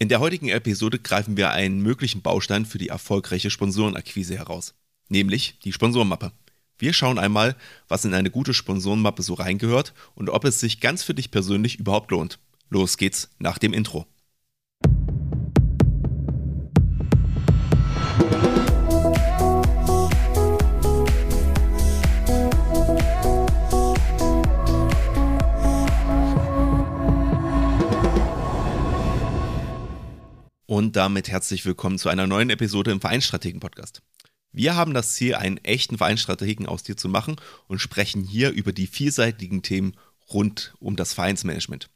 In der heutigen Episode greifen wir einen möglichen Baustein für die erfolgreiche Sponsorenakquise heraus, nämlich die Sponsorenmappe. Wir schauen einmal, was in eine gute Sponsorenmappe so reingehört und ob es sich ganz für dich persönlich überhaupt lohnt. Los geht's nach dem Intro. Und damit herzlich willkommen zu einer neuen Episode im Vereinsstrategen Podcast. Wir haben das Ziel, einen echten Vereinsstrategen aus dir zu machen und sprechen hier über die vielseitigen Themen rund um das Vereinsmanagement.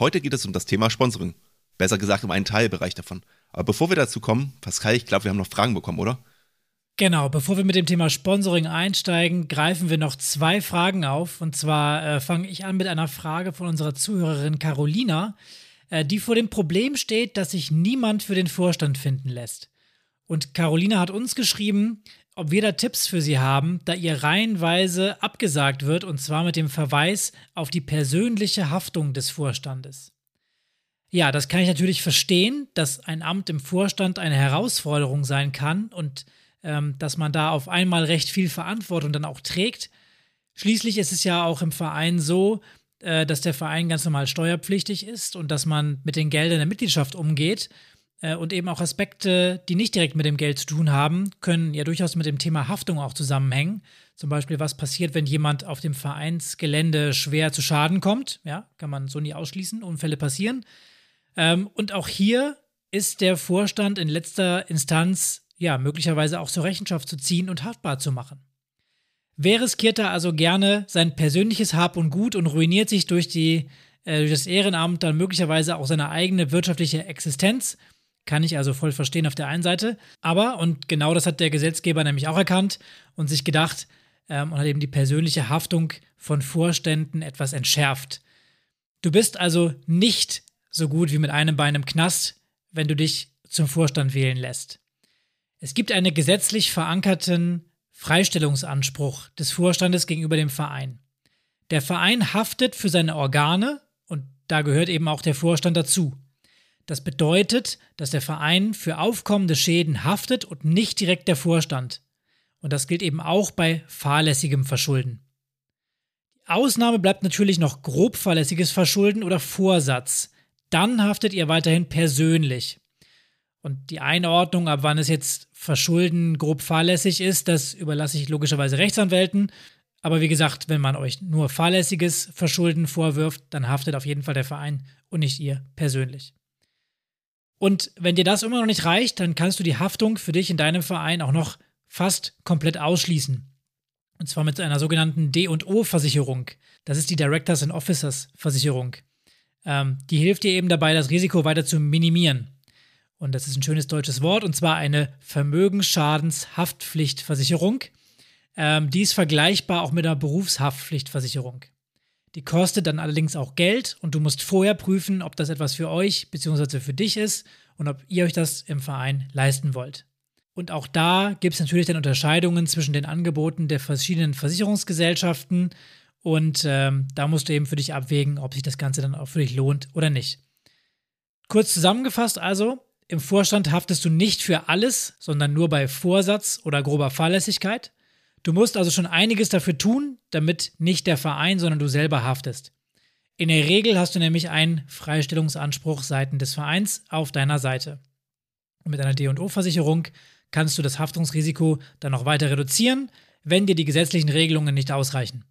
Heute geht es um das Thema Sponsoring. Besser gesagt um einen Teilbereich davon. Aber bevor wir dazu kommen, Pascal, ich glaube, wir haben noch Fragen bekommen, oder? Genau, bevor wir mit dem Thema Sponsoring einsteigen, greifen wir noch zwei Fragen auf. Und zwar äh, fange ich an mit einer Frage von unserer Zuhörerin Carolina. Äh, die vor dem Problem steht, dass sich niemand für den Vorstand finden lässt. Und Carolina hat uns geschrieben, ob wir da Tipps für sie haben, da ihr reihenweise abgesagt wird, und zwar mit dem Verweis auf die persönliche Haftung des Vorstandes. Ja, das kann ich natürlich verstehen, dass ein Amt im Vorstand eine Herausforderung sein kann und ähm, dass man da auf einmal recht viel Verantwortung dann auch trägt. Schließlich ist es ja auch im Verein so, äh, dass der Verein ganz normal steuerpflichtig ist und dass man mit den Geldern der Mitgliedschaft umgeht. Äh, und eben auch Aspekte, die nicht direkt mit dem Geld zu tun haben, können ja durchaus mit dem Thema Haftung auch zusammenhängen. Zum Beispiel, was passiert, wenn jemand auf dem Vereinsgelände schwer zu Schaden kommt. Ja, kann man so nie ausschließen. Unfälle passieren. Ähm, und auch hier ist der Vorstand in letzter Instanz ja möglicherweise auch zur Rechenschaft zu ziehen und haftbar zu machen. Wer riskiert da also gerne sein persönliches Hab und Gut und ruiniert sich durch, die, äh, durch das Ehrenamt dann möglicherweise auch seine eigene wirtschaftliche Existenz? Kann ich also voll verstehen auf der einen Seite. Aber, und genau das hat der Gesetzgeber nämlich auch erkannt und sich gedacht ähm, und hat eben die persönliche Haftung von Vorständen etwas entschärft. Du bist also nicht so gut wie mit einem Bein im Knast, wenn du dich zum Vorstand wählen lässt. Es gibt einen gesetzlich verankerten Freistellungsanspruch des Vorstandes gegenüber dem Verein. Der Verein haftet für seine Organe und da gehört eben auch der Vorstand dazu. Das bedeutet, dass der Verein für aufkommende Schäden haftet und nicht direkt der Vorstand. Und das gilt eben auch bei fahrlässigem Verschulden. Die Ausnahme bleibt natürlich noch grob fahrlässiges Verschulden oder Vorsatz. Dann haftet ihr weiterhin persönlich. Und die Einordnung, ab wann es jetzt Verschulden grob fahrlässig ist, das überlasse ich logischerweise Rechtsanwälten. Aber wie gesagt, wenn man euch nur fahrlässiges Verschulden vorwirft, dann haftet auf jeden Fall der Verein und nicht ihr persönlich. Und wenn dir das immer noch nicht reicht, dann kannst du die Haftung für dich in deinem Verein auch noch fast komplett ausschließen. Und zwar mit einer sogenannten D&O-Versicherung. Das ist die Directors and Officers Versicherung. Ähm, die hilft dir eben dabei, das Risiko weiter zu minimieren und das ist ein schönes deutsches Wort, und zwar eine Vermögensschadenshaftpflichtversicherung. Ähm, die ist vergleichbar auch mit einer Berufshaftpflichtversicherung. Die kostet dann allerdings auch Geld und du musst vorher prüfen, ob das etwas für euch bzw. für dich ist und ob ihr euch das im Verein leisten wollt. Und auch da gibt es natürlich dann Unterscheidungen zwischen den Angeboten der verschiedenen Versicherungsgesellschaften und ähm, da musst du eben für dich abwägen, ob sich das Ganze dann auch für dich lohnt oder nicht. Kurz zusammengefasst also, im Vorstand haftest du nicht für alles, sondern nur bei Vorsatz oder grober Fahrlässigkeit. Du musst also schon einiges dafür tun, damit nicht der Verein, sondern du selber haftest. In der Regel hast du nämlich einen Freistellungsanspruch seitens des Vereins auf deiner Seite. Und mit einer D&O-Versicherung kannst du das Haftungsrisiko dann noch weiter reduzieren, wenn dir die gesetzlichen Regelungen nicht ausreichen.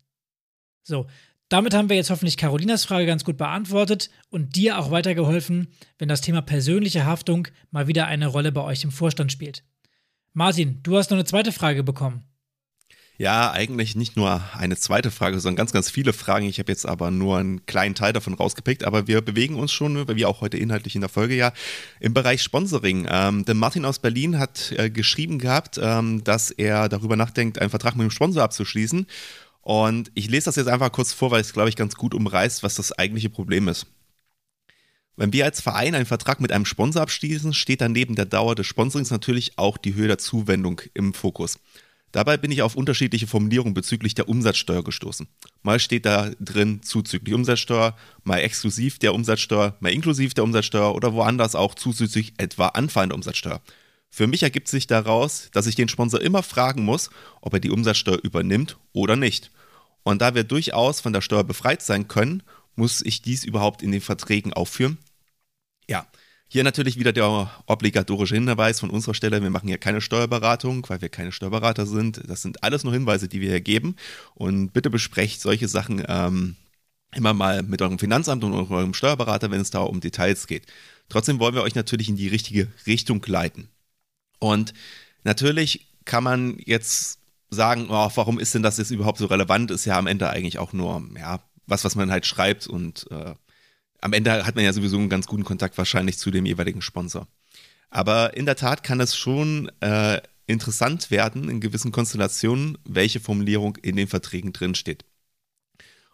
So, damit haben wir jetzt hoffentlich Carolinas Frage ganz gut beantwortet und dir auch weitergeholfen, wenn das Thema persönliche Haftung mal wieder eine Rolle bei euch im Vorstand spielt. Martin, du hast noch eine zweite Frage bekommen. Ja, eigentlich nicht nur eine zweite Frage, sondern ganz, ganz viele Fragen. Ich habe jetzt aber nur einen kleinen Teil davon rausgepickt, aber wir bewegen uns schon, wie auch heute inhaltlich in der Folge ja, im Bereich Sponsoring. Ähm, denn Martin aus Berlin hat äh, geschrieben gehabt, ähm, dass er darüber nachdenkt, einen Vertrag mit dem Sponsor abzuschließen. Und ich lese das jetzt einfach kurz vor, weil es, glaube ich, ganz gut umreißt, was das eigentliche Problem ist. Wenn wir als Verein einen Vertrag mit einem Sponsor abschließen, steht dann neben der Dauer des Sponsorings natürlich auch die Höhe der Zuwendung im Fokus. Dabei bin ich auf unterschiedliche Formulierungen bezüglich der Umsatzsteuer gestoßen. Mal steht da drin zuzüglich Umsatzsteuer, mal exklusiv der Umsatzsteuer, mal inklusiv der Umsatzsteuer oder woanders auch zuzüglich etwa anfallende Umsatzsteuer. Für mich ergibt sich daraus, dass ich den Sponsor immer fragen muss, ob er die Umsatzsteuer übernimmt oder nicht. Und da wir durchaus von der Steuer befreit sein können, muss ich dies überhaupt in den Verträgen aufführen? Ja, hier natürlich wieder der obligatorische Hinweis von unserer Stelle. Wir machen hier keine Steuerberatung, weil wir keine Steuerberater sind. Das sind alles nur Hinweise, die wir hier geben. Und bitte besprecht solche Sachen ähm, immer mal mit eurem Finanzamt und eurem Steuerberater, wenn es da um Details geht. Trotzdem wollen wir euch natürlich in die richtige Richtung leiten. Und natürlich kann man jetzt sagen, oh, warum ist denn das jetzt überhaupt so relevant? Ist ja am Ende eigentlich auch nur, ja, was, was man halt schreibt und äh, am Ende hat man ja sowieso einen ganz guten Kontakt wahrscheinlich zu dem jeweiligen Sponsor. Aber in der Tat kann es schon äh, interessant werden in gewissen Konstellationen, welche Formulierung in den Verträgen drinsteht.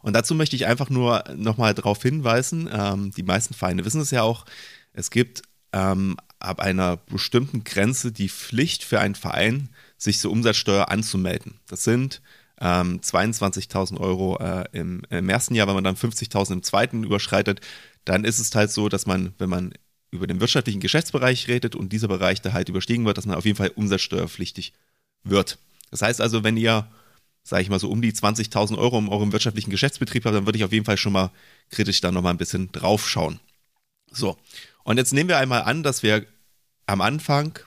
Und dazu möchte ich einfach nur nochmal darauf hinweisen, ähm, die meisten Vereine wissen es ja auch, es gibt ähm, ab einer bestimmten Grenze die Pflicht für einen Verein, sich zur Umsatzsteuer anzumelden. Das sind ähm, 22.000 Euro äh, im, im, ersten Jahr, wenn man dann 50.000 im zweiten überschreitet, dann ist es halt so, dass man, wenn man über den wirtschaftlichen Geschäftsbereich redet und dieser Bereich da halt überstiegen wird, dass man auf jeden Fall umsatzsteuerpflichtig wird. Das heißt also, wenn ihr, sage ich mal so, um die 20.000 Euro in eurem wirtschaftlichen Geschäftsbetrieb habt, dann würde ich auf jeden Fall schon mal kritisch da nochmal ein bisschen drauf schauen. So, und jetzt nehmen wir einmal an, dass wir am Anfang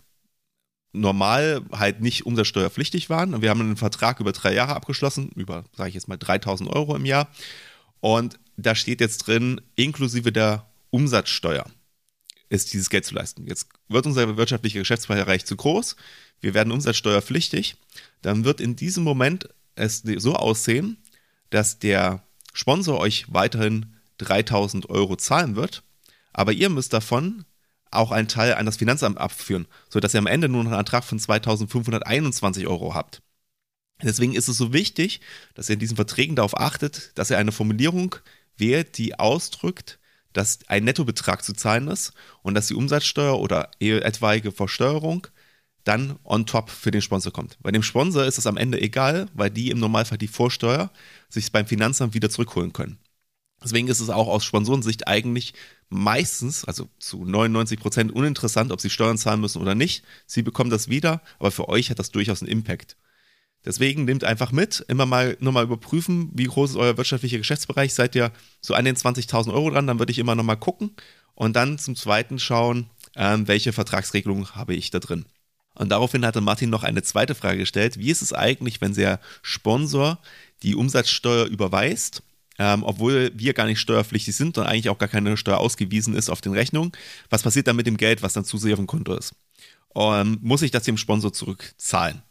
normal halt nicht umsatzsteuerpflichtig waren. Wir haben einen Vertrag über drei Jahre abgeschlossen, über, sage ich jetzt mal, 3000 Euro im Jahr. Und da steht jetzt drin, inklusive der Umsatzsteuer ist dieses Geld zu leisten. Jetzt wird unser wirtschaftlicher Geschäftsbereich zu groß, wir werden umsatzsteuerpflichtig, dann wird in diesem Moment es so aussehen, dass der Sponsor euch weiterhin 3000 Euro zahlen wird aber ihr müsst davon auch einen Teil an das Finanzamt abführen, sodass ihr am Ende nur noch einen Ertrag von 2521 Euro habt. Deswegen ist es so wichtig, dass ihr in diesen Verträgen darauf achtet, dass ihr eine Formulierung wählt, die ausdrückt, dass ein Nettobetrag zu zahlen ist und dass die Umsatzsteuer oder etwaige Versteuerung dann on top für den Sponsor kommt. Bei dem Sponsor ist es am Ende egal, weil die im Normalfall die Vorsteuer sich beim Finanzamt wieder zurückholen können. Deswegen ist es auch aus Sponsorensicht eigentlich meistens, also zu 99 Prozent uninteressant, ob sie Steuern zahlen müssen oder nicht. Sie bekommen das wieder, aber für euch hat das durchaus einen Impact. Deswegen nehmt einfach mit, immer mal nochmal überprüfen, wie groß ist euer wirtschaftlicher Geschäftsbereich. Seid ihr so an den 20.000 Euro dran, dann würde ich immer nochmal gucken und dann zum zweiten schauen, ähm, welche Vertragsregelung habe ich da drin. Und daraufhin hatte Martin noch eine zweite Frage gestellt. Wie ist es eigentlich, wenn der Sponsor die Umsatzsteuer überweist ähm, obwohl wir gar nicht steuerpflichtig sind und eigentlich auch gar keine Steuer ausgewiesen ist auf den Rechnungen. Was passiert dann mit dem Geld, was dann zusätzlich auf dem Konto ist? Ähm, muss ich das dem Sponsor zurückzahlen?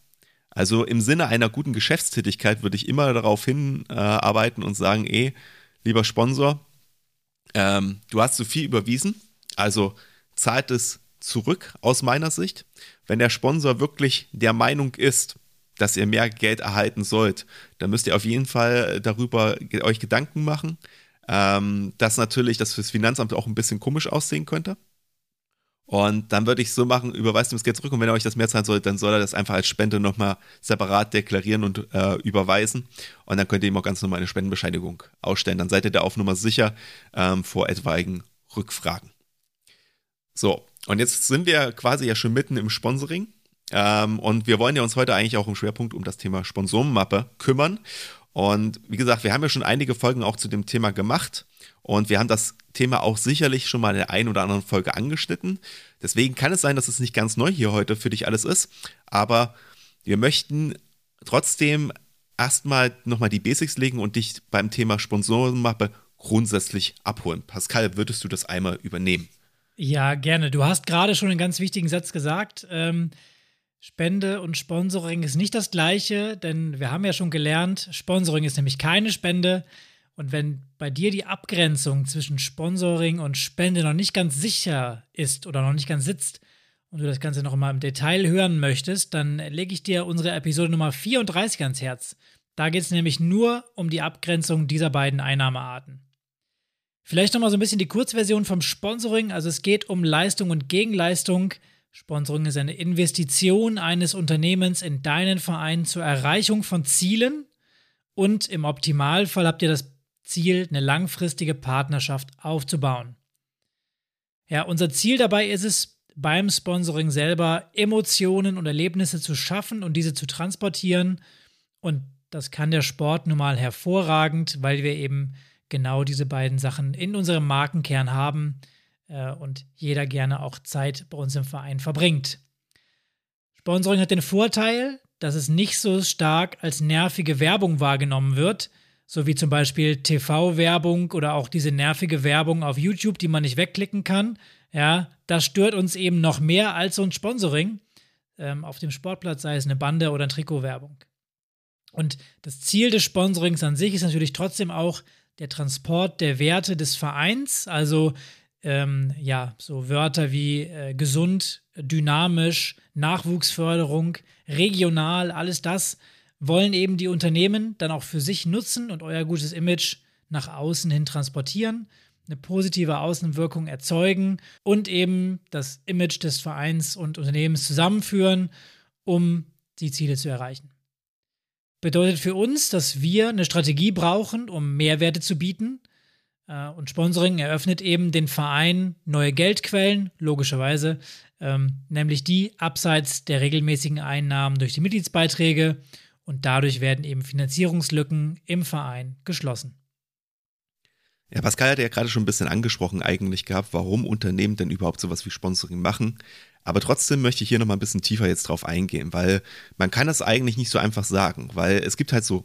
Also im Sinne einer guten Geschäftstätigkeit würde ich immer darauf hinarbeiten äh, und sagen, eh, lieber Sponsor, ähm, du hast zu viel überwiesen, also zahlt es zurück aus meiner Sicht. Wenn der Sponsor wirklich der Meinung ist, dass ihr mehr Geld erhalten sollt, dann müsst ihr auf jeden Fall darüber euch Gedanken machen, ähm, dass natürlich das fürs Finanzamt auch ein bisschen komisch aussehen könnte. Und dann würde ich so machen, überweist ihm das Geld zurück und wenn er euch das mehr zahlen soll, dann soll er das einfach als Spende nochmal separat deklarieren und äh, überweisen. Und dann könnt ihr ihm auch ganz normal eine Spendenbescheinigung ausstellen. Dann seid ihr da auf Nummer sicher ähm, vor etwaigen Rückfragen. So, und jetzt sind wir quasi ja schon mitten im Sponsoring. Ähm, und wir wollen ja uns heute eigentlich auch im Schwerpunkt um das Thema Sponsorenmappe kümmern. Und wie gesagt, wir haben ja schon einige Folgen auch zu dem Thema gemacht. Und wir haben das Thema auch sicherlich schon mal in der einen oder anderen Folge angeschnitten. Deswegen kann es sein, dass es nicht ganz neu hier heute für dich alles ist. Aber wir möchten trotzdem erstmal nochmal die Basics legen und dich beim Thema Sponsorenmappe grundsätzlich abholen. Pascal, würdest du das einmal übernehmen? Ja, gerne. Du hast gerade schon einen ganz wichtigen Satz gesagt. Ähm, Spende und Sponsoring ist nicht das gleiche, denn wir haben ja schon gelernt, Sponsoring ist nämlich keine Spende. Und wenn bei dir die Abgrenzung zwischen Sponsoring und Spende noch nicht ganz sicher ist oder noch nicht ganz sitzt und du das Ganze noch mal im Detail hören möchtest, dann lege ich dir unsere Episode Nummer 34 ans Herz. Da geht es nämlich nur um die Abgrenzung dieser beiden Einnahmearten. Vielleicht noch mal so ein bisschen die Kurzversion vom Sponsoring. Also es geht um Leistung und Gegenleistung Sponsoring ist eine Investition eines Unternehmens in deinen Verein zur Erreichung von Zielen und im Optimalfall habt ihr das Ziel, eine langfristige Partnerschaft aufzubauen. Ja, unser Ziel dabei ist es, beim Sponsoring selber Emotionen und Erlebnisse zu schaffen und diese zu transportieren. Und das kann der Sport nun mal hervorragend, weil wir eben genau diese beiden Sachen in unserem Markenkern haben äh, und jeder gerne auch Zeit bei uns im Verein verbringt. Sponsoring hat den Vorteil, dass es nicht so stark als nervige Werbung wahrgenommen wird, so wie zum Beispiel TV-Werbung oder auch diese nervige Werbung auf YouTube, die man nicht wegklicken kann. Ja, das stört uns eben noch mehr als so ein Sponsoring ähm, auf dem Sportplatz, sei es eine Bande oder eine Trikotwerbung. Und das Ziel des Sponsorings an sich ist natürlich trotzdem auch der Transport der Werte des Vereins, also ähm, ja, so Wörter wie äh, gesund, dynamisch, Nachwuchsförderung, regional, alles das wollen eben die Unternehmen dann auch für sich nutzen und euer gutes Image nach außen hin transportieren, eine positive Außenwirkung erzeugen und eben das Image des Vereins und Unternehmens zusammenführen, um die Ziele zu erreichen. Bedeutet für uns, dass wir eine Strategie brauchen, um Mehrwerte zu bieten – und Sponsoring eröffnet eben den Verein neue Geldquellen, logischerweise, ähm, nämlich die abseits der regelmäßigen Einnahmen durch die Mitgliedsbeiträge und dadurch werden eben Finanzierungslücken im Verein geschlossen. Ja, Pascal hat ja gerade schon ein bisschen angesprochen eigentlich gehabt, warum Unternehmen denn überhaupt sowas wie Sponsoring machen. Aber trotzdem möchte ich hier nochmal ein bisschen tiefer jetzt drauf eingehen, weil man kann das eigentlich nicht so einfach sagen, weil es gibt halt so,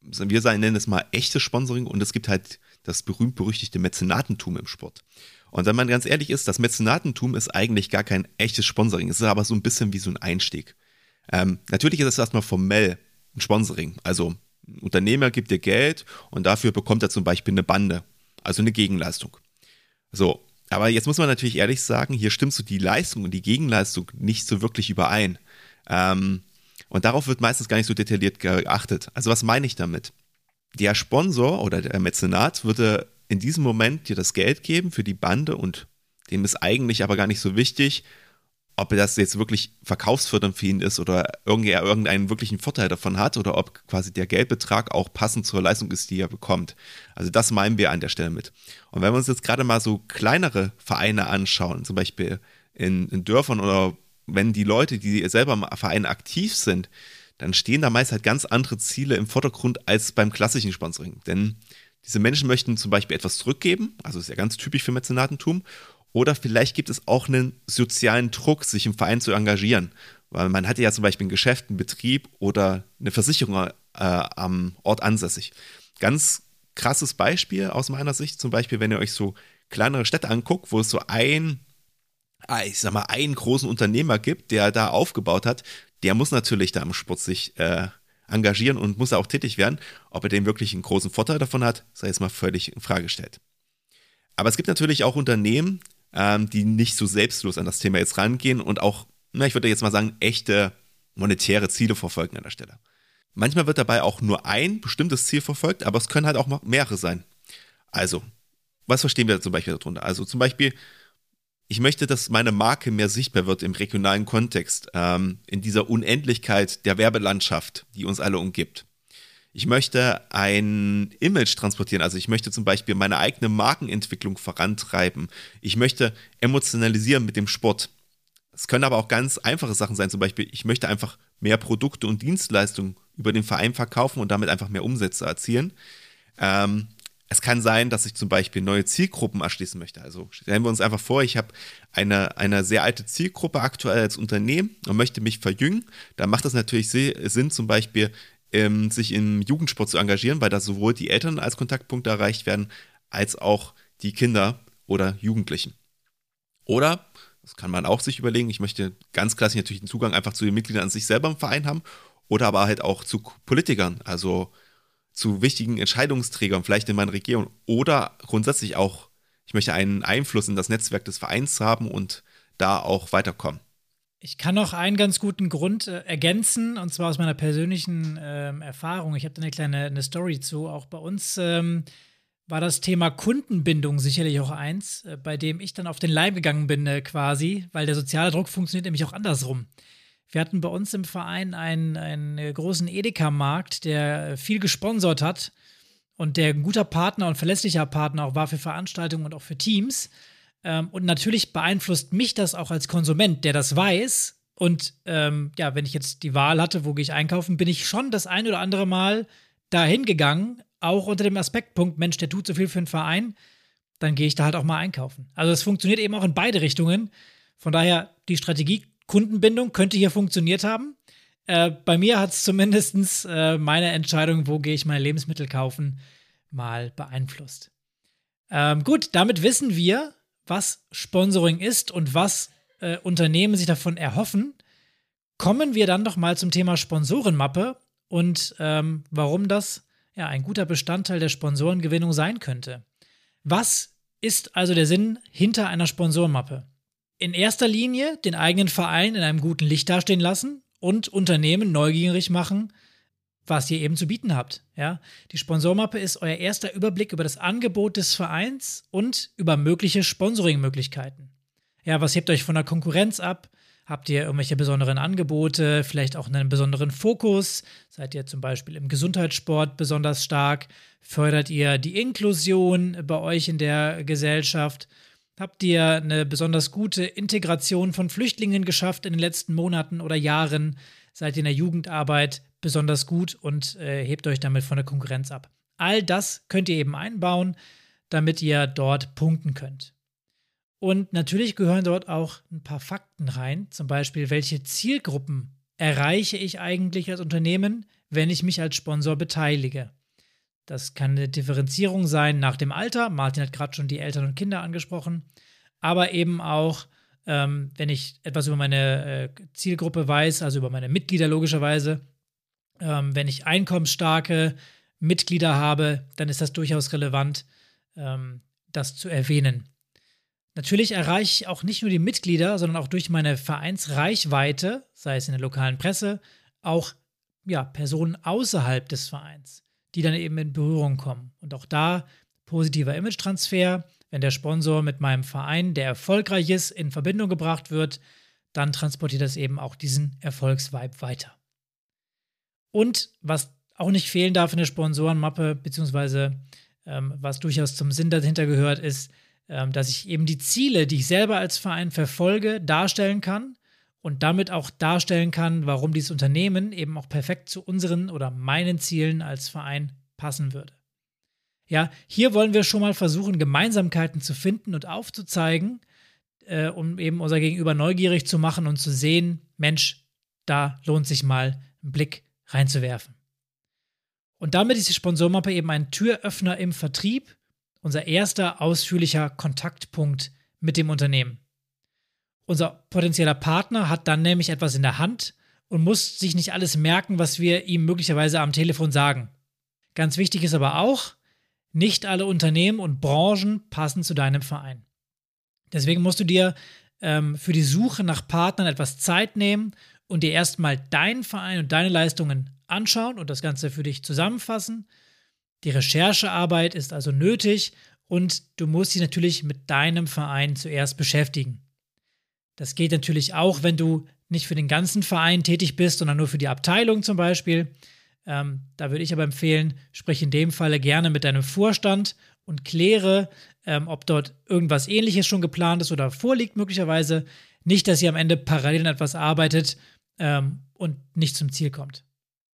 wir nennen es mal echtes Sponsoring und es gibt halt das berühmt-berüchtigte Mäzenatentum im Sport. Und wenn man ganz ehrlich ist, das Mäzenatentum ist eigentlich gar kein echtes Sponsoring. Es ist aber so ein bisschen wie so ein Einstieg. Ähm, natürlich ist es erstmal formell ein Sponsoring. Also ein Unternehmer gibt dir Geld und dafür bekommt er zum Beispiel eine Bande, also eine Gegenleistung. So, aber jetzt muss man natürlich ehrlich sagen, hier stimmt so die Leistung und die Gegenleistung nicht so wirklich überein. Ähm, und darauf wird meistens gar nicht so detailliert geachtet. Also was meine ich damit? Der Sponsor oder der Mäzenat würde in diesem Moment dir das Geld geben für die Bande und dem ist eigentlich aber gar nicht so wichtig, ob das jetzt wirklich verkaufsfördernd für ihn ist oder er irgendeinen wirklichen Vorteil davon hat oder ob quasi der Geldbetrag auch passend zur Leistung ist, die er bekommt. Also das meinen wir an der Stelle mit. Und wenn wir uns jetzt gerade mal so kleinere Vereine anschauen, zum Beispiel in, in Dörfern oder wenn die Leute, die selber im Verein aktiv sind, dann stehen da meist halt ganz andere Ziele im Vordergrund als beim klassischen Sponsoring. Denn diese Menschen möchten zum Beispiel etwas zurückgeben, also ist ja ganz typisch für Mäzenatentum, oder vielleicht gibt es auch einen sozialen Druck, sich im Verein zu engagieren. Weil man hatte ja zum Beispiel ein Geschäft, einen Betrieb oder eine Versicherung äh, am Ort ansässig. Ganz krasses Beispiel aus meiner Sicht, zum Beispiel, wenn ihr euch so kleinere Städte anguckt, wo es so ein, ah, ich sag mal, einen großen Unternehmer gibt, der da aufgebaut hat, der muss natürlich da im Sport sich äh, engagieren und muss auch tätig werden. Ob er den wirklich einen großen Vorteil davon hat, sei jetzt mal völlig in Frage gestellt. Aber es gibt natürlich auch Unternehmen, ähm, die nicht so selbstlos an das Thema jetzt rangehen und auch, na, ich würde jetzt mal sagen, echte monetäre Ziele verfolgen an der Stelle. Manchmal wird dabei auch nur ein bestimmtes Ziel verfolgt, aber es können halt auch mehrere sein. Also, was verstehen wir zum Beispiel darunter? Also zum Beispiel, ich möchte, dass meine Marke mehr sichtbar wird im regionalen Kontext, ähm, in dieser Unendlichkeit der Werbelandschaft, die uns alle umgibt. Ich möchte ein Image transportieren, also ich möchte zum Beispiel meine eigene Markenentwicklung vorantreiben. Ich möchte emotionalisieren mit dem Sport. Es können aber auch ganz einfache Sachen sein, zum Beispiel, ich möchte einfach mehr Produkte und Dienstleistungen über den Verein verkaufen und damit einfach mehr Umsätze erzielen. Ähm, es kann sein, dass ich zum Beispiel neue Zielgruppen erschließen möchte. Also stellen wir uns einfach vor, ich habe eine, eine sehr alte Zielgruppe aktuell als Unternehmen und möchte mich verjüngen. Da macht es natürlich Sinn, zum Beispiel ähm, sich im Jugendsport zu engagieren, weil da sowohl die Eltern als Kontaktpunkte erreicht werden, als auch die Kinder oder Jugendlichen. Oder, das kann man auch sich überlegen, ich möchte ganz klassisch natürlich einen Zugang einfach zu den Mitgliedern an sich selber im Verein haben oder aber halt auch zu Politikern, also zu wichtigen Entscheidungsträgern, vielleicht in meiner Region oder grundsätzlich auch, ich möchte einen Einfluss in das Netzwerk des Vereins haben und da auch weiterkommen. Ich kann noch einen ganz guten Grund äh, ergänzen, und zwar aus meiner persönlichen ähm, Erfahrung. Ich habe da eine kleine eine Story zu. Auch bei uns ähm, war das Thema Kundenbindung sicherlich auch eins, äh, bei dem ich dann auf den Leim gegangen bin äh, quasi, weil der soziale Druck funktioniert nämlich auch andersrum. Wir hatten bei uns im Verein einen, einen äh, großen Edeka-Markt, der viel gesponsert hat und der ein guter Partner und verlässlicher Partner auch war für Veranstaltungen und auch für Teams. Ähm, und natürlich beeinflusst mich das auch als Konsument, der das weiß. Und ähm, ja, wenn ich jetzt die Wahl hatte, wo gehe ich einkaufen, bin ich schon das ein oder andere Mal dahin gegangen, auch unter dem Aspektpunkt, Mensch, der tut so viel für einen Verein, dann gehe ich da halt auch mal einkaufen. Also es funktioniert eben auch in beide Richtungen. Von daher, die Strategie Kundenbindung könnte hier funktioniert haben. Äh, bei mir hat es zumindest äh, meine Entscheidung, wo gehe ich meine Lebensmittel kaufen, mal beeinflusst. Ähm, gut, damit wissen wir, was Sponsoring ist und was äh, Unternehmen sich davon erhoffen. Kommen wir dann doch mal zum Thema Sponsorenmappe und ähm, warum das ja ein guter Bestandteil der Sponsorengewinnung sein könnte. Was ist also der Sinn hinter einer Sponsorenmappe? In erster Linie den eigenen Verein in einem guten Licht dastehen lassen und Unternehmen neugierig machen, was ihr eben zu bieten habt. Ja? Die Sponsormappe ist euer erster Überblick über das Angebot des Vereins und über mögliche Sponsoringmöglichkeiten. Ja, was hebt euch von der Konkurrenz ab? Habt ihr irgendwelche besonderen Angebote, vielleicht auch einen besonderen Fokus? Seid ihr zum Beispiel im Gesundheitssport besonders stark? Fördert ihr die Inklusion bei euch in der Gesellschaft? Habt ihr eine besonders gute Integration von Flüchtlingen geschafft in den letzten Monaten oder Jahren? Seid ihr in der Jugendarbeit besonders gut und äh, hebt euch damit von der Konkurrenz ab? All das könnt ihr eben einbauen, damit ihr dort punkten könnt. Und natürlich gehören dort auch ein paar Fakten rein, zum Beispiel, welche Zielgruppen erreiche ich eigentlich als Unternehmen, wenn ich mich als Sponsor beteilige. Das kann eine Differenzierung sein nach dem Alter. Martin hat gerade schon die Eltern und Kinder angesprochen. Aber eben auch, ähm, wenn ich etwas über meine äh, Zielgruppe weiß, also über meine Mitglieder logischerweise. Ähm, wenn ich einkommensstarke Mitglieder habe, dann ist das durchaus relevant, ähm, das zu erwähnen. Natürlich erreiche ich auch nicht nur die Mitglieder, sondern auch durch meine Vereinsreichweite, sei es in der lokalen Presse, auch ja, Personen außerhalb des Vereins, die dann eben in Berührung kommen. Und auch da positiver Image-Transfer. Wenn der Sponsor mit meinem Verein, der erfolgreich ist, in Verbindung gebracht wird, dann transportiert das eben auch diesen Erfolgsvibe weiter. Und was auch nicht fehlen darf in der Sponsorenmappe, beziehungsweise ähm, was durchaus zum Sinn dahinter gehört, ist, ähm, dass ich eben die Ziele, die ich selber als Verein verfolge, darstellen kann und damit auch darstellen kann, warum dieses Unternehmen eben auch perfekt zu unseren oder meinen Zielen als Verein passen würde. Ja, hier wollen wir schon mal versuchen, Gemeinsamkeiten zu finden und aufzuzeigen, äh, um eben unser Gegenüber neugierig zu machen und zu sehen, Mensch, da lohnt sich mal einen Blick reinzuwerfen. Und damit ist die Sponsormappe eben ein Türöffner im Vertrieb unser erster ausführlicher Kontaktpunkt mit dem Unternehmen. Unser potenzieller Partner hat dann nämlich etwas in der Hand und muss sich nicht alles merken, was wir ihm möglicherweise am Telefon sagen. Ganz wichtig ist aber auch, nicht alle Unternehmen und Branchen passen zu deinem Verein. Deswegen musst du dir ähm, für die Suche nach Partnern etwas Zeit nehmen und dir erstmal deinen Verein und deine Leistungen anschauen und das Ganze für dich zusammenfassen die Recherchearbeit ist also nötig und du musst dich natürlich mit deinem Verein zuerst beschäftigen. Das geht natürlich auch, wenn du nicht für den ganzen Verein tätig bist, sondern nur für die Abteilung zum Beispiel. Ähm, da würde ich aber empfehlen, sprich in dem Falle gerne mit deinem Vorstand und kläre, ähm, ob dort irgendwas ähnliches schon geplant ist oder vorliegt möglicherweise. Nicht, dass ihr am Ende parallel an etwas arbeitet ähm, und nicht zum Ziel kommt.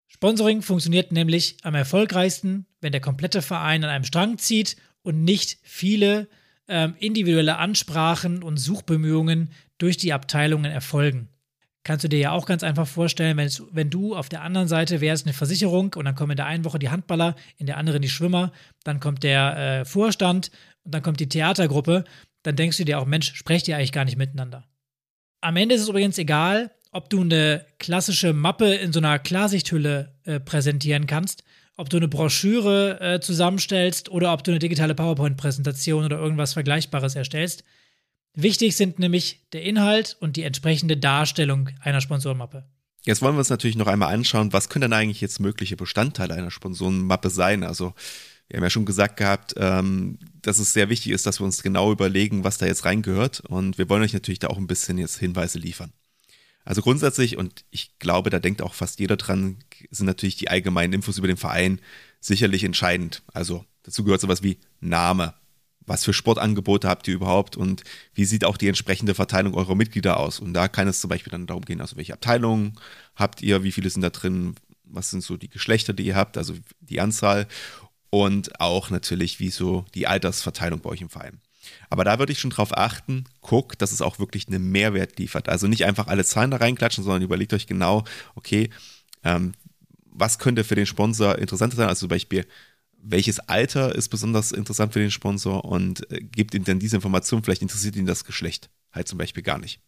Sponsoring funktioniert nämlich am erfolgreichsten, wenn der komplette Verein an einem Strang zieht und nicht viele ähm, individuelle Ansprachen und Suchbemühungen durch die Abteilungen erfolgen. Kannst du dir ja auch ganz einfach vorstellen, wenn, wenn du auf der anderen Seite wärst eine Versicherung und dann kommen in der einen Woche die Handballer, in der anderen die Schwimmer, dann kommt der äh, Vorstand und dann kommt die Theatergruppe, dann denkst du dir auch, Mensch, sprecht ihr eigentlich gar nicht miteinander. Am Ende ist es übrigens egal, ob du eine klassische Mappe in so einer Klarsichthülle äh, präsentieren kannst, ob du eine Broschüre äh, zusammenstellst oder ob du eine digitale PowerPoint-Präsentation oder irgendwas Vergleichbares erstellst. Wichtig sind nämlich der Inhalt und die entsprechende Darstellung einer Sponsorenmappe. Jetzt wollen wir uns natürlich noch einmal anschauen, was können denn eigentlich jetzt mögliche Bestandteile einer Sponsorenmappe sein? Also Wir haben ja schon gesagt gehabt, ähm, dass es sehr wichtig ist, dass wir uns genau überlegen, was da jetzt reingehört. Und wir wollen euch natürlich da auch ein bisschen jetzt Hinweise liefern. Also grundsätzlich, und ich glaube, da denkt auch fast jeder dran, sind natürlich die allgemeinen Infos über den Verein sicherlich entscheidend. Also dazu gehört sowas wie Name. Was für Sportangebote habt ihr überhaupt und wie sieht auch die entsprechende Verteilung eurer Mitglieder aus? Und da kann es zum Beispiel dann darum gehen, also welche Abteilungen habt ihr, wie viele sind da drin, was sind so die Geschlechter, die ihr habt, also die Anzahl und auch natürlich, wie so die Altersverteilung bei euch im Verein. Aber da würde ich schon drauf achten, guckt, dass es auch wirklich einen Mehrwert liefert. Also nicht einfach alle Zahlen da reinklatschen, sondern überlegt euch genau, okay, ähm, was könnte für den Sponsor interessanter sein? Also zum Beispiel, welches Alter ist besonders interessant für den Sponsor und äh, gibt ihm dann diese Information, vielleicht interessiert ihn das Geschlecht halt zum Beispiel gar nicht.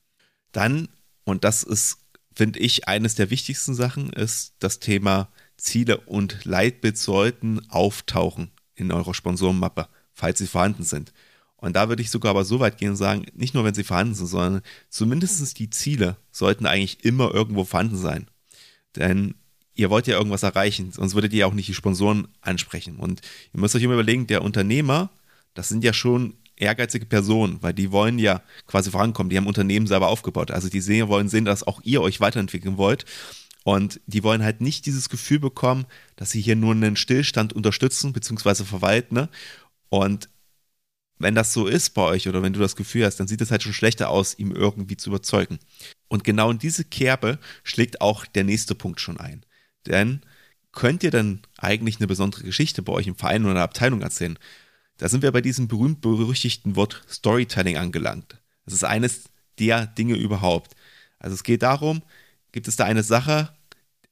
Dann, und das ist, finde ich, eines der wichtigsten Sachen, ist das Thema Ziele und Leitbild sollten auftauchen in eurer Sponsorenmappe, falls sie vorhanden sind. Und da würde ich sogar aber so weit gehen und sagen, nicht nur wenn sie vorhanden sind, sondern zumindest die Ziele sollten eigentlich immer irgendwo vorhanden sein. Denn ihr wollt ja irgendwas erreichen, sonst würdet ihr auch nicht die Sponsoren ansprechen. Und ihr müsst euch immer überlegen, der Unternehmer, das sind ja schon ehrgeizige Personen, weil die wollen ja quasi vorankommen, die haben Unternehmen selber aufgebaut. Also die sehen, wollen sehen, dass auch ihr euch weiterentwickeln wollt. Und die wollen halt nicht dieses Gefühl bekommen, dass sie hier nur einen Stillstand unterstützen bzw. verwalten. Ne? Und wenn das so ist bei euch oder wenn du das Gefühl hast, dann sieht es halt schon schlechter aus, ihm irgendwie zu überzeugen. Und genau in diese Kerbe schlägt auch der nächste Punkt schon ein. Denn könnt ihr dann eigentlich eine besondere Geschichte bei euch im Verein oder in der Abteilung erzählen? Da sind wir bei diesem berühmt-berüchtigten Wort Storytelling angelangt. Das ist eines der Dinge überhaupt. Also es geht darum, gibt es da eine Sache,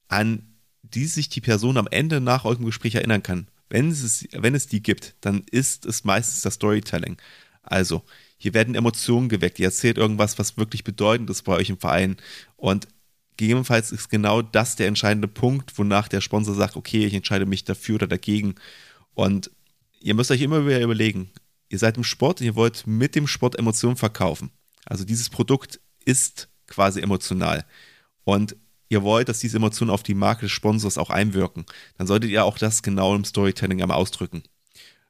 an die sich die Person am Ende nach eurem Gespräch erinnern kann wenn es, wenn es die gibt, dann ist es meistens das Storytelling. Also, hier werden Emotionen geweckt. Ihr erzählt irgendwas, was wirklich bedeutend ist bei euch im Verein. Und gegebenenfalls ist genau das der entscheidende Punkt, wonach der Sponsor sagt, okay, ich entscheide mich dafür oder dagegen. Und ihr müsst euch immer wieder überlegen, ihr seid im Sport und ihr wollt mit dem Sport Emotionen verkaufen. Also dieses Produkt ist quasi emotional. Und ihr wollt, dass diese Emotionen auf die Marke des Sponsors auch einwirken, dann solltet ihr auch das genau im Storytelling einmal ausdrücken.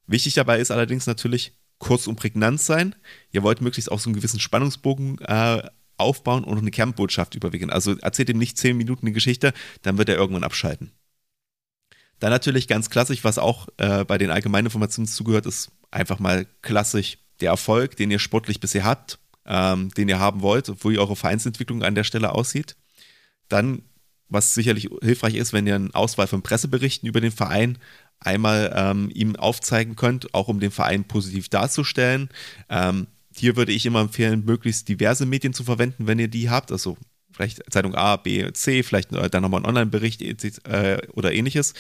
Wichtig dabei ist allerdings natürlich kurz und prägnant sein. Ihr wollt möglichst auch so einen gewissen Spannungsbogen äh, aufbauen und eine Kernbotschaft überwickeln. Also erzählt ihm nicht zehn Minuten eine Geschichte, dann wird er irgendwann abschalten. Dann natürlich ganz klassisch, was auch äh, bei den allgemeinen Informationen zugehört, ist einfach mal klassisch der Erfolg, den ihr sportlich bisher habt, ähm, den ihr haben wollt, wo ihr eure Vereinsentwicklung an der Stelle aussieht. Dann, was sicherlich hilfreich ist, wenn ihr eine Auswahl von Presseberichten über den Verein einmal ähm, ihm aufzeigen könnt, auch um den Verein positiv darzustellen. Ähm, hier würde ich immer empfehlen, möglichst diverse Medien zu verwenden, wenn ihr die habt. Also vielleicht Zeitung A, B, C, vielleicht äh, dann nochmal ein Online-Bericht äh, oder ähnliches.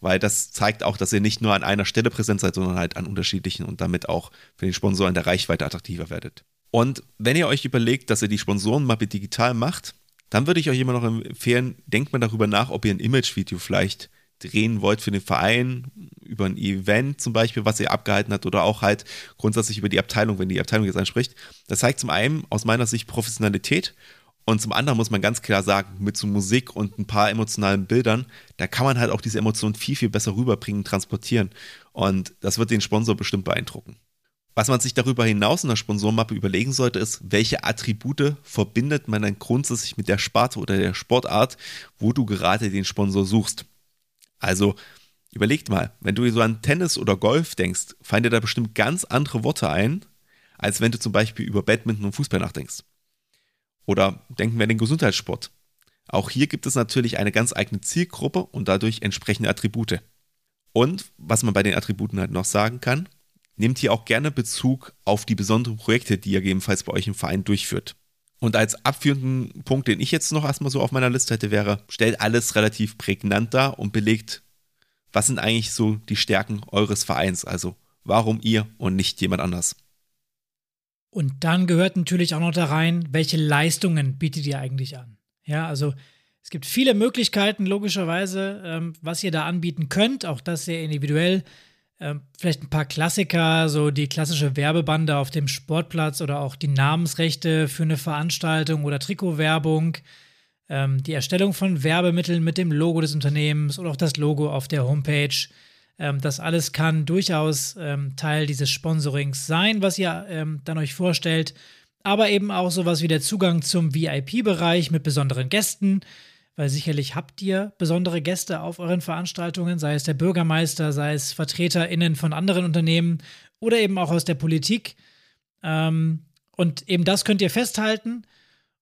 Weil das zeigt auch, dass ihr nicht nur an einer Stelle präsent seid, sondern halt an unterschiedlichen und damit auch für den Sponsor in der Reichweite attraktiver werdet. Und wenn ihr euch überlegt, dass ihr die Sponsorenmappe digital macht, dann würde ich euch immer noch empfehlen, denkt mal darüber nach, ob ihr ein Image-Video vielleicht drehen wollt für den Verein, über ein Event zum Beispiel, was ihr abgehalten habt oder auch halt grundsätzlich über die Abteilung, wenn die Abteilung jetzt anspricht. Das zeigt zum einen aus meiner Sicht Professionalität und zum anderen muss man ganz klar sagen, mit so Musik und ein paar emotionalen Bildern, da kann man halt auch diese Emotionen viel, viel besser rüberbringen, transportieren und das wird den Sponsor bestimmt beeindrucken. Was man sich darüber hinaus in der Sponsorenmappe überlegen sollte, ist, welche Attribute verbindet man dann grundsätzlich mit der Sparte oder der Sportart, wo du gerade den Sponsor suchst. Also überlegt mal, wenn du so an Tennis oder Golf denkst, fallen dir da bestimmt ganz andere Worte ein, als wenn du zum Beispiel über Badminton und Fußball nachdenkst. Oder denken wir an den Gesundheitssport. Auch hier gibt es natürlich eine ganz eigene Zielgruppe und dadurch entsprechende Attribute. Und was man bei den Attributen halt noch sagen kann, nehmt hier auch gerne Bezug auf die besonderen Projekte, die ihr gegebenenfalls bei euch im Verein durchführt. Und als abführenden Punkt, den ich jetzt noch erstmal so auf meiner Liste hätte, wäre, stellt alles relativ prägnant dar und belegt, was sind eigentlich so die Stärken eures Vereins, also warum ihr und nicht jemand anders. Und dann gehört natürlich auch noch da rein, welche Leistungen bietet ihr eigentlich an? Ja, also es gibt viele Möglichkeiten, logischerweise, ähm, was ihr da anbieten könnt, auch das sehr individuell. Ähm, vielleicht ein paar Klassiker, so die klassische Werbebande auf dem Sportplatz oder auch die Namensrechte für eine Veranstaltung oder Trikotwerbung, ähm, die Erstellung von Werbemitteln mit dem Logo des Unternehmens oder auch das Logo auf der Homepage, Ähm, das alles kann durchaus ähm, Teil dieses Sponsorings sein, was ihr ähm, dann euch vorstellt. Aber eben auch sowas wie der Zugang zum VIP-Bereich mit besonderen Gästen, weil sicherlich habt ihr besondere Gäste auf euren Veranstaltungen, sei es der Bürgermeister, sei es VertreterInnen von anderen Unternehmen oder eben auch aus der Politik. Ähm, und eben das könnt ihr festhalten.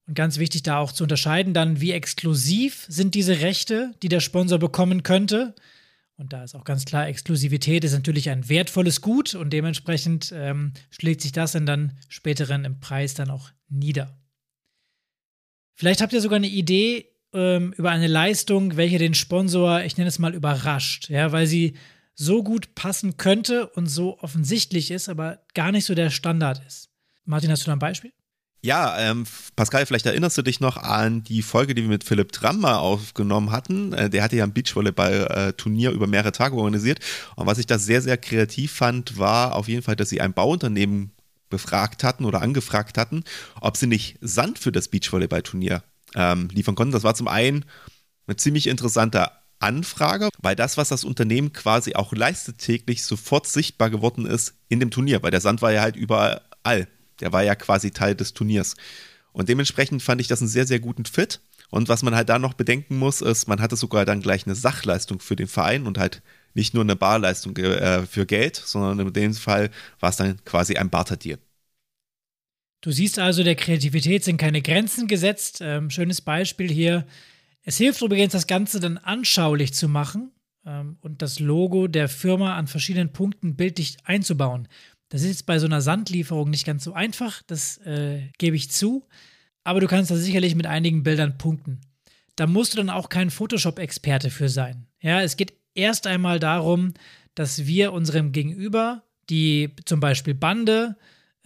Und ganz wichtig da auch zu unterscheiden, dann wie exklusiv sind diese Rechte, die der Sponsor bekommen könnte. Und da ist auch ganz klar, Exklusivität ist natürlich ein wertvolles Gut und dementsprechend ähm, schlägt sich das dann, dann späteren im Preis dann auch nieder. Vielleicht habt ihr sogar eine Idee ähm, über eine Leistung, welche den Sponsor, ich nenne es mal, überrascht, ja, weil sie so gut passen könnte und so offensichtlich ist, aber gar nicht so der Standard ist. Martin, hast du da ein Beispiel? Ja, ähm, Pascal, vielleicht erinnerst du dich noch an die Folge, die wir mit Philipp Trammer aufgenommen hatten. Äh, der hatte ja ein Beachvolleyball-Turnier über mehrere Tage organisiert. Und was ich da sehr, sehr kreativ fand, war auf jeden Fall, dass sie ein Bauunternehmen befragt hatten oder angefragt hatten, ob sie nicht Sand für das Beachvolleyball-Turnier ähm, liefern konnten. Das war zum einen eine ziemlich interessante Anfrage, weil das, was das Unternehmen quasi auch leistet, täglich sofort sichtbar geworden ist in dem Turnier, weil der Sand war ja halt überall. Der war ja quasi Teil des Turniers. Und dementsprechend fand ich das einen sehr, sehr guten Fit. Und was man halt da noch bedenken muss, ist, man hatte sogar dann gleich eine Sachleistung für den Verein und halt nicht nur eine Barleistung äh, für Geld, sondern in dem Fall war es dann quasi ein Barterdeal. Du siehst also, der Kreativität sind keine Grenzen gesetzt. Ähm, schönes Beispiel hier. Es hilft übrigens, das Ganze dann anschaulich zu machen ähm, und das Logo der Firma an verschiedenen Punkten bildlich einzubauen. Das ist jetzt bei so einer Sandlieferung nicht ganz so einfach, das äh, gebe ich zu. Aber du kannst da sicherlich mit einigen Bildern punkten. Da musst du dann auch kein Photoshop-Experte für sein. Ja, es geht erst einmal darum, dass wir unserem Gegenüber die zum Beispiel Bande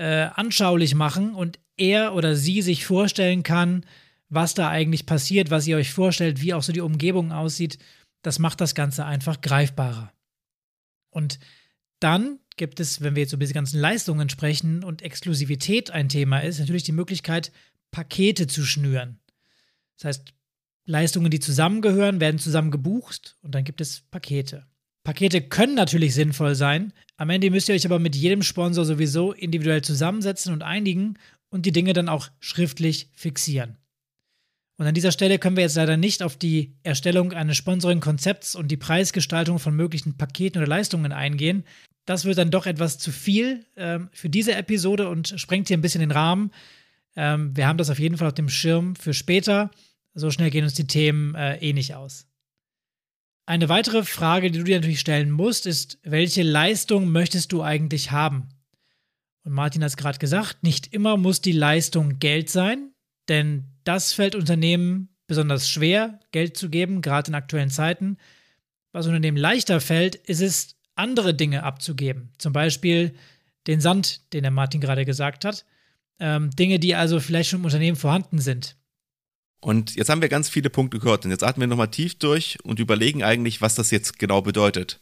äh, anschaulich machen und er oder sie sich vorstellen kann, was da eigentlich passiert, was ihr euch vorstellt, wie auch so die Umgebung aussieht. Das macht das Ganze einfach greifbarer. Und dann gibt es, wenn wir jetzt über diese ganzen Leistungen sprechen und Exklusivität ein Thema ist, natürlich die Möglichkeit, Pakete zu schnüren. Das heißt, Leistungen, die zusammengehören, werden zusammen gebucht und dann gibt es Pakete. Pakete können natürlich sinnvoll sein. Am Ende müsst ihr euch aber mit jedem Sponsor sowieso individuell zusammensetzen und einigen und die Dinge dann auch schriftlich fixieren. Und an dieser Stelle können wir jetzt leider nicht auf die Erstellung eines Sponsoring-Konzepts und die Preisgestaltung von möglichen Paketen oder Leistungen eingehen, das wird dann doch etwas zu viel ähm, für diese Episode und sprengt hier ein bisschen den Rahmen. Ähm, wir haben das auf jeden Fall auf dem Schirm für später. So schnell gehen uns die Themen äh, eh nicht aus. Eine weitere Frage, die du dir natürlich stellen musst, ist, welche Leistung möchtest du eigentlich haben? Und Martin hat es gerade gesagt, nicht immer muss die Leistung Geld sein, denn das fällt Unternehmen besonders schwer, Geld zu geben, gerade in aktuellen Zeiten. Was Unternehmen leichter fällt, ist es, andere Dinge abzugeben. Zum Beispiel den Sand, den der Martin gerade gesagt hat. Ähm, Dinge, die also vielleicht schon im Unternehmen vorhanden sind. Und jetzt haben wir ganz viele Punkte gehört und jetzt atmen wir nochmal tief durch und überlegen eigentlich, was das jetzt genau bedeutet.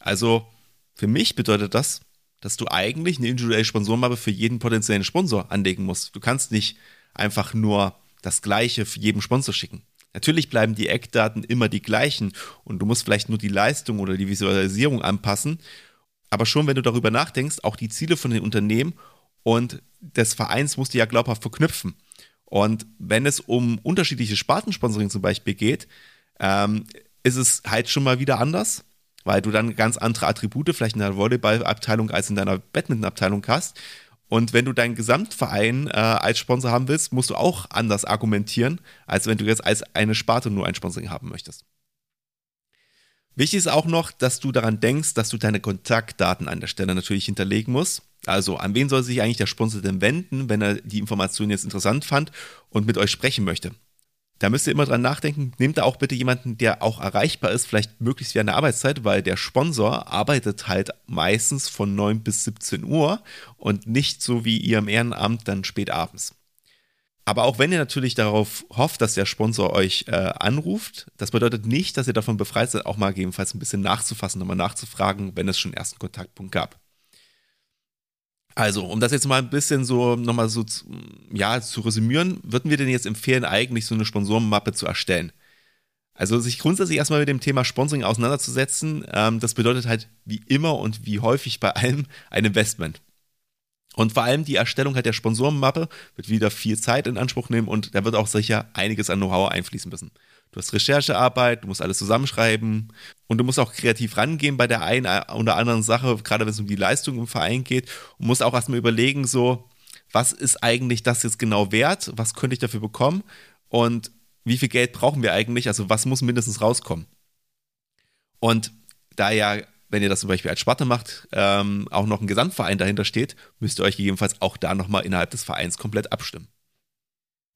Also für mich bedeutet das, dass du eigentlich eine individuelle Sponsorenmappe für jeden potenziellen Sponsor anlegen musst. Du kannst nicht einfach nur das Gleiche für jeden Sponsor schicken. Natürlich bleiben die Eckdaten immer die gleichen und du musst vielleicht nur die Leistung oder die Visualisierung anpassen. Aber schon, wenn du darüber nachdenkst, auch die Ziele von den Unternehmen und des Vereins musst du ja glaubhaft verknüpfen. Und wenn es um unterschiedliche Spartensponsoring zum Beispiel geht, ähm, ist es halt schon mal wieder anders, weil du dann ganz andere Attribute vielleicht in der Volleyballabteilung als in deiner Badmintonabteilung hast. Und wenn du deinen Gesamtverein äh, als Sponsor haben willst, musst du auch anders argumentieren, als wenn du jetzt als eine Sparte nur ein Sponsoring haben möchtest. Wichtig ist auch noch, dass du daran denkst, dass du deine Kontaktdaten an der Stelle natürlich hinterlegen musst. Also an wen soll sich eigentlich der Sponsor denn wenden, wenn er die Information jetzt interessant fand und mit euch sprechen möchte? da müsst ihr immer dran nachdenken, nehmt da auch bitte jemanden, der auch erreichbar ist, vielleicht möglichst während der Arbeitszeit, weil der Sponsor arbeitet halt meistens von 9 bis 17 Uhr und nicht so wie ihr im Ehrenamt dann spät abends. Aber auch wenn ihr natürlich darauf hofft, dass der Sponsor euch äh, anruft, das bedeutet nicht, dass ihr davon befreit seid, auch mal gegebenenfalls ein bisschen nachzufassen, nochmal nachzufragen, wenn es schon einen ersten Kontaktpunkt gab. Also, um das jetzt mal ein bisschen so nochmal so ja, zu resümieren, würden wir denn jetzt empfehlen, eigentlich so eine Sponsorenmappe zu erstellen? Also sich grundsätzlich erstmal mit dem Thema Sponsoring auseinanderzusetzen, ähm, das bedeutet halt wie immer und wie häufig bei allem ein Investment. Und vor allem die Erstellung halt der Sponsorenmappe wird wieder viel Zeit in Anspruch nehmen und da wird auch sicher einiges an Know-how einfließen müssen. Du hast Recherchearbeit, du musst alles zusammenschreiben und du musst auch kreativ rangehen bei der einen oder anderen Sache, gerade wenn es um die Leistung im Verein geht und musst auch erstmal überlegen, so, was ist eigentlich das jetzt genau wert? Was könnte ich dafür bekommen? Und wie viel Geld brauchen wir eigentlich? Also, was muss mindestens rauskommen? Und da ja, wenn ihr das zum Beispiel als Sparte macht, ähm, auch noch ein Gesamtverein dahinter steht, müsst ihr euch gegebenenfalls auch da nochmal innerhalb des Vereins komplett abstimmen.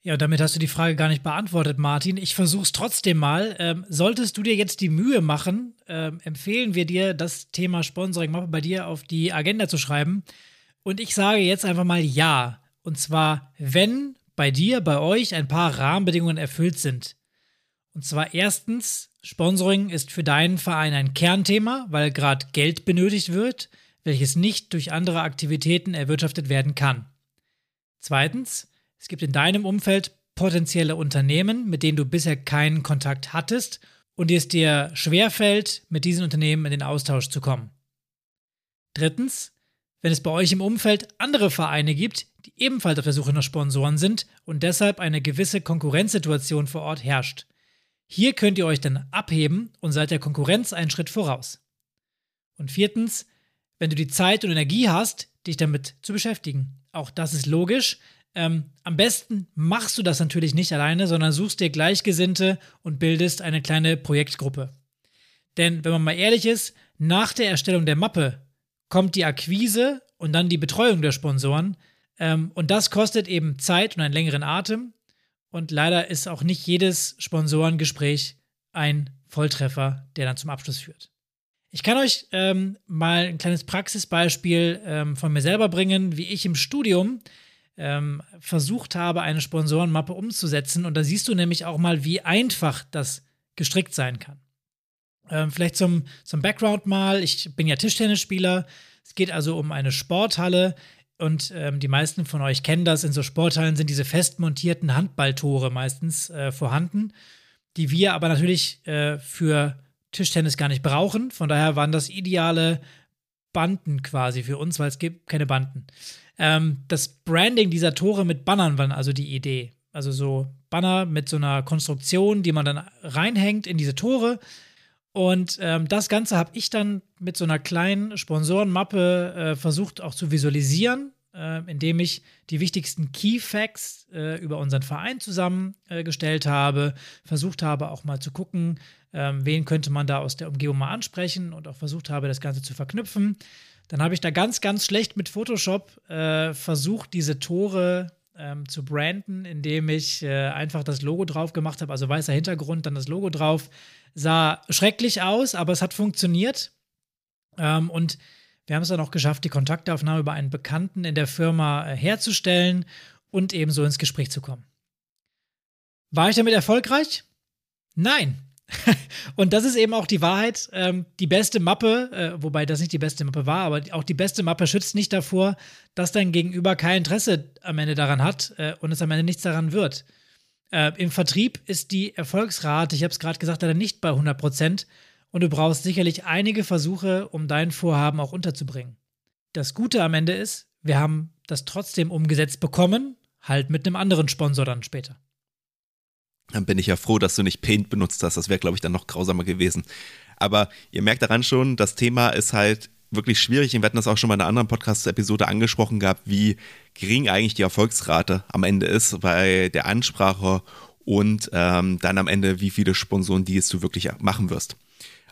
Ja, damit hast du die Frage gar nicht beantwortet, Martin. Ich versuche es trotzdem mal. Ähm, solltest du dir jetzt die Mühe machen, ähm, empfehlen wir dir, das Thema Sponsoring mal bei dir auf die Agenda zu schreiben. Und ich sage jetzt einfach mal ja. Und zwar, wenn bei dir, bei euch ein paar Rahmenbedingungen erfüllt sind. Und zwar erstens, Sponsoring ist für deinen Verein ein Kernthema, weil gerade Geld benötigt wird, welches nicht durch andere Aktivitäten erwirtschaftet werden kann. Zweitens, es gibt in deinem Umfeld potenzielle Unternehmen, mit denen du bisher keinen Kontakt hattest und es dir schwerfällt, mit diesen Unternehmen in den Austausch zu kommen. Drittens, wenn es bei euch im Umfeld andere Vereine gibt, die ebenfalls auf der Suche nach Sponsoren sind und deshalb eine gewisse Konkurrenzsituation vor Ort herrscht. Hier könnt ihr euch dann abheben und seid der Konkurrenz einen Schritt voraus. Und viertens, wenn du die Zeit und Energie hast, dich damit zu beschäftigen. Auch das ist logisch, ähm, am besten machst du das natürlich nicht alleine, sondern suchst dir Gleichgesinnte und bildest eine kleine Projektgruppe. Denn wenn man mal ehrlich ist, nach der Erstellung der Mappe kommt die Akquise und dann die Betreuung der Sponsoren. Ähm, und das kostet eben Zeit und einen längeren Atem. Und leider ist auch nicht jedes Sponsorengespräch ein Volltreffer, der dann zum Abschluss führt. Ich kann euch ähm, mal ein kleines Praxisbeispiel ähm, von mir selber bringen, wie ich im Studium ähm, versucht habe, eine Sponsorenmappe umzusetzen. Und da siehst du nämlich auch mal, wie einfach das gestrickt sein kann. Ähm, vielleicht zum, zum Background mal. Ich bin ja Tischtennisspieler. Es geht also um eine Sporthalle. Und ähm, die meisten von euch kennen das. In so Sporthallen sind diese fest montierten Handballtore meistens äh, vorhanden, die wir aber natürlich äh, für Tischtennis gar nicht brauchen. Von daher waren das ideale Banden quasi für uns, weil es gibt keine Banden. Ähm, das Branding dieser Tore mit Bannern war also die Idee. Also so Banner mit so einer Konstruktion, die man dann reinhängt in diese Tore. Und ähm, das Ganze habe ich dann mit so einer kleinen Sponsorenmappe äh, versucht auch zu visualisieren, äh, indem ich die wichtigsten Key Facts äh, über unseren Verein zusammengestellt habe, versucht habe auch mal zu gucken, ähm, wen könnte man da aus der Umgebung mal ansprechen und auch versucht habe, das Ganze zu verknüpfen. Dann habe ich da ganz, ganz schlecht mit Photoshop äh, versucht, diese Tore ähm, zu branden, indem ich äh, einfach das Logo drauf gemacht habe, also weißer Hintergrund, dann das Logo drauf. Sah schrecklich aus, aber es hat funktioniert. Ähm, und wir haben es dann auch geschafft, die Kontaktaufnahme über einen Bekannten in der Firma äh, herzustellen und ebenso ins Gespräch zu kommen. War ich damit erfolgreich? Nein. und das ist eben auch die Wahrheit. Ähm, die beste Mappe, äh, wobei das nicht die beste Mappe war, aber auch die beste Mappe schützt nicht davor, dass dein Gegenüber kein Interesse am Ende daran hat äh, und es am Ende nichts daran wird. Äh, Im Vertrieb ist die Erfolgsrate, ich habe es gerade gesagt, leider nicht bei 100 Prozent und du brauchst sicherlich einige Versuche, um dein Vorhaben auch unterzubringen. Das Gute am Ende ist, wir haben das trotzdem umgesetzt bekommen, halt mit einem anderen Sponsor dann später. Dann bin ich ja froh, dass du nicht Paint benutzt hast. Das wäre, glaube ich, dann noch grausamer gewesen. Aber ihr merkt daran schon, das Thema ist halt wirklich schwierig. Wir hatten das auch schon in einer anderen Podcast-Episode angesprochen gehabt, wie gering eigentlich die Erfolgsrate am Ende ist bei der Ansprache und ähm, dann am Ende, wie viele Sponsoren die du wirklich machen wirst.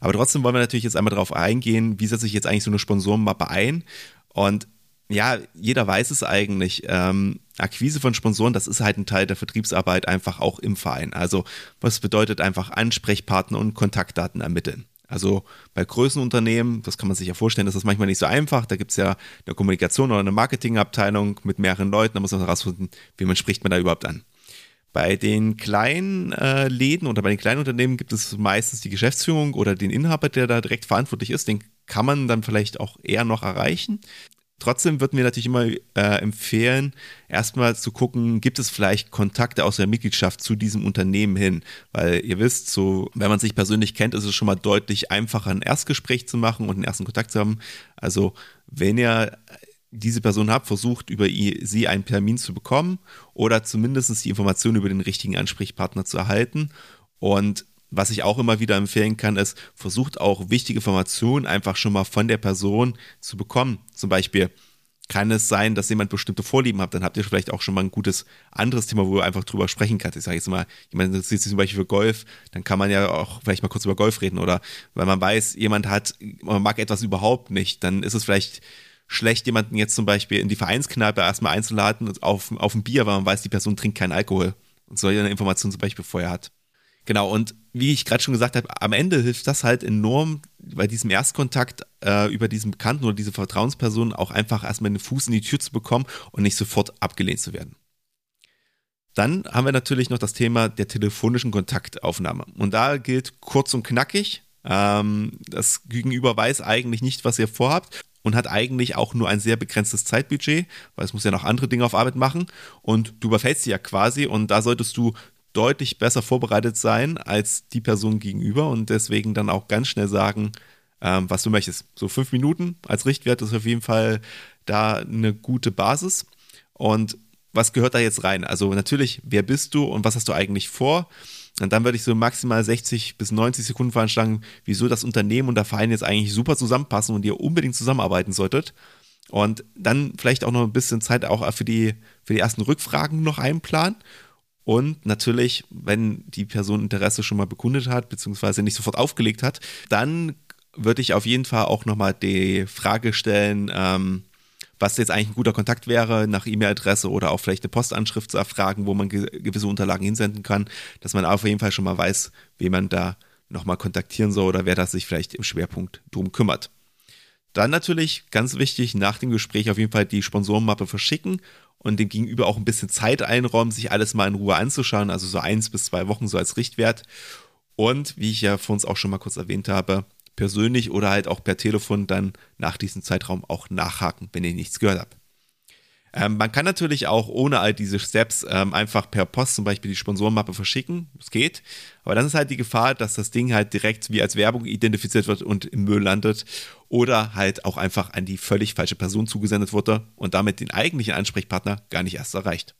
Aber trotzdem wollen wir natürlich jetzt einmal darauf eingehen, wie setze ich jetzt eigentlich so eine Sponsorenmappe ein und ja, jeder weiß es eigentlich. Ähm, Akquise von Sponsoren, das ist halt ein Teil der Vertriebsarbeit einfach auch im Verein. Also, was bedeutet einfach Ansprechpartner und Kontaktdaten ermitteln? Also bei größeren Unternehmen, das kann man sich ja vorstellen, ist das manchmal nicht so einfach. Da gibt es ja eine Kommunikation oder eine Marketingabteilung mit mehreren Leuten, da muss man herausfinden, wie man spricht man da überhaupt an. Bei den kleinen äh, Läden oder bei den kleinen Unternehmen gibt es meistens die Geschäftsführung oder den Inhaber, der da direkt verantwortlich ist. Den kann man dann vielleicht auch eher noch erreichen Trotzdem würden wir natürlich immer äh, empfehlen, erstmal zu gucken, gibt es vielleicht Kontakte aus der Mitgliedschaft zu diesem Unternehmen hin? Weil ihr wisst, so, wenn man sich persönlich kennt, ist es schon mal deutlich einfacher, ein Erstgespräch zu machen und einen ersten Kontakt zu haben. Also, wenn ihr diese Person habt, versucht über sie einen Termin zu bekommen oder zumindest die Informationen über den richtigen Ansprechpartner zu erhalten. Und was ich auch immer wieder empfehlen kann, ist, versucht auch wichtige Informationen einfach schon mal von der Person zu bekommen. Zum Beispiel kann es sein, dass jemand bestimmte Vorlieben hat, dann habt ihr vielleicht auch schon mal ein gutes anderes Thema, wo ihr einfach drüber sprechen könnt. Ich sage jetzt mal, jemand interessiert sich zum Beispiel für Golf, dann kann man ja auch vielleicht mal kurz über Golf reden oder weil man weiß, jemand hat, man mag etwas überhaupt nicht, dann ist es vielleicht schlecht, jemanden jetzt zum Beispiel in die Vereinskneipe erstmal einzuladen auf, auf ein Bier, weil man weiß, die Person trinkt keinen Alkohol und solche Informationen zum Beispiel vorher hat. Genau, und wie ich gerade schon gesagt habe, am Ende hilft das halt enorm bei diesem Erstkontakt äh, über diesen Bekannten oder diese Vertrauensperson auch einfach erstmal den Fuß in die Tür zu bekommen und nicht sofort abgelehnt zu werden. Dann haben wir natürlich noch das Thema der telefonischen Kontaktaufnahme. Und da gilt kurz und knackig. Ähm, das Gegenüber weiß eigentlich nicht, was ihr vorhabt und hat eigentlich auch nur ein sehr begrenztes Zeitbudget, weil es muss ja noch andere Dinge auf Arbeit machen und du überfällst sie ja quasi und da solltest du deutlich besser vorbereitet sein als die Person gegenüber und deswegen dann auch ganz schnell sagen, ähm, was du möchtest. So fünf Minuten als Richtwert ist auf jeden Fall da eine gute Basis. Und was gehört da jetzt rein? Also natürlich, wer bist du und was hast du eigentlich vor? Und dann würde ich so maximal 60 bis 90 Sekunden veranschlagen, wieso das Unternehmen und der Verein jetzt eigentlich super zusammenpassen und ihr unbedingt zusammenarbeiten solltet. Und dann vielleicht auch noch ein bisschen Zeit auch für die, für die ersten Rückfragen noch einplanen. Und natürlich, wenn die Person Interesse schon mal bekundet hat, beziehungsweise nicht sofort aufgelegt hat, dann würde ich auf jeden Fall auch nochmal die Frage stellen, ähm, was jetzt eigentlich ein guter Kontakt wäre, nach E-Mail-Adresse oder auch vielleicht eine Postanschrift zu erfragen, wo man ge gewisse Unterlagen hinsenden kann, dass man auf jeden Fall schon mal weiß, wen man da nochmal kontaktieren soll oder wer da sich vielleicht im Schwerpunkt drum kümmert. Dann natürlich ganz wichtig, nach dem Gespräch auf jeden Fall die Sponsorenmappe verschicken und dem Gegenüber auch ein bisschen Zeit einräumen, sich alles mal in Ruhe anzuschauen, also so eins bis zwei Wochen so als Richtwert. Und wie ich ja vor uns auch schon mal kurz erwähnt habe, persönlich oder halt auch per Telefon dann nach diesem Zeitraum auch nachhaken, wenn ihr nichts gehört habt. Ähm, man kann natürlich auch ohne all diese Steps ähm, einfach per Post zum Beispiel die Sponsorenmappe verschicken. Das geht. Aber dann ist halt die Gefahr, dass das Ding halt direkt wie als Werbung identifiziert wird und im Müll landet. Oder halt auch einfach an die völlig falsche Person zugesendet wurde und damit den eigentlichen Ansprechpartner gar nicht erst erreicht.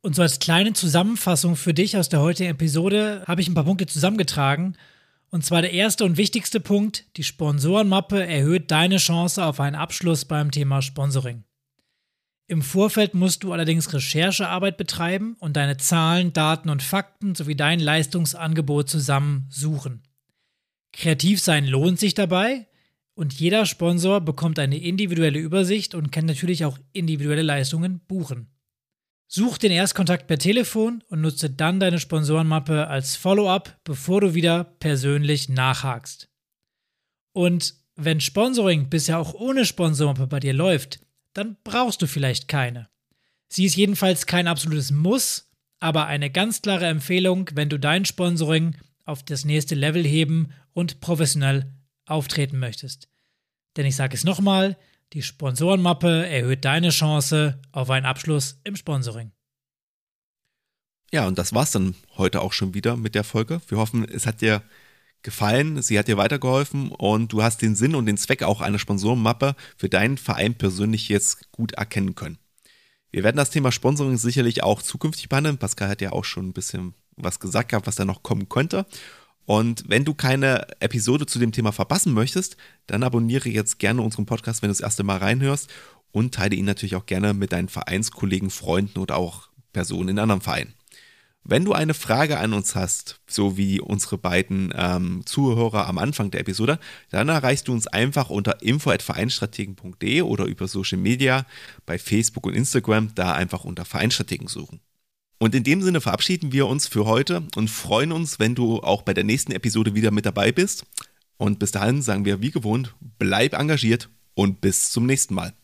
Und so als kleine Zusammenfassung für dich aus der heutigen Episode habe ich ein paar Punkte zusammengetragen. Und zwar der erste und wichtigste Punkt, die Sponsorenmappe erhöht deine Chance auf einen Abschluss beim Thema Sponsoring. Im Vorfeld musst du allerdings Recherchearbeit betreiben und deine Zahlen, Daten und Fakten sowie dein Leistungsangebot zusammensuchen. Kreativ sein lohnt sich dabei und jeder Sponsor bekommt eine individuelle Übersicht und kann natürlich auch individuelle Leistungen buchen. Such den Erstkontakt per Telefon und nutze dann deine Sponsorenmappe als Follow-up, bevor du wieder persönlich nachhakst. Und wenn Sponsoring bisher auch ohne Sponsormappe bei dir läuft, dann brauchst du vielleicht keine. Sie ist jedenfalls kein absolutes Muss, aber eine ganz klare Empfehlung, wenn du dein Sponsoring auf das nächste Level heben und professionell auftreten möchtest. Denn ich sage es nochmal, die Sponsorenmappe erhöht deine Chance auf einen Abschluss im Sponsoring. Ja, und das war's dann heute auch schon wieder mit der Folge. Wir hoffen, es hat dir gefallen, sie hat dir weitergeholfen und du hast den Sinn und den Zweck auch einer Sponsorenmappe für deinen Verein persönlich jetzt gut erkennen können. Wir werden das Thema Sponsoring sicherlich auch zukünftig behandeln. Pascal hat ja auch schon ein bisschen was gesagt gehabt, was da noch kommen könnte. Und wenn du keine Episode zu dem Thema verpassen möchtest, dann abonniere jetzt gerne unseren Podcast, wenn du das erste Mal reinhörst und teile ihn natürlich auch gerne mit deinen Vereinskollegen, Freunden oder auch Personen in anderen Vereinen. Wenn du eine Frage an uns hast, so wie unsere beiden ähm, Zuhörer am Anfang der Episode, dann erreichst du uns einfach unter info.vereinstrategen.de oder über Social Media bei Facebook und Instagram, da einfach unter Vereinstrategen suchen. Und in dem Sinne verabschieden wir uns für heute und freuen uns, wenn du auch bei der nächsten Episode wieder mit dabei bist. Und bis dahin sagen wir wie gewohnt, bleib engagiert und bis zum nächsten Mal.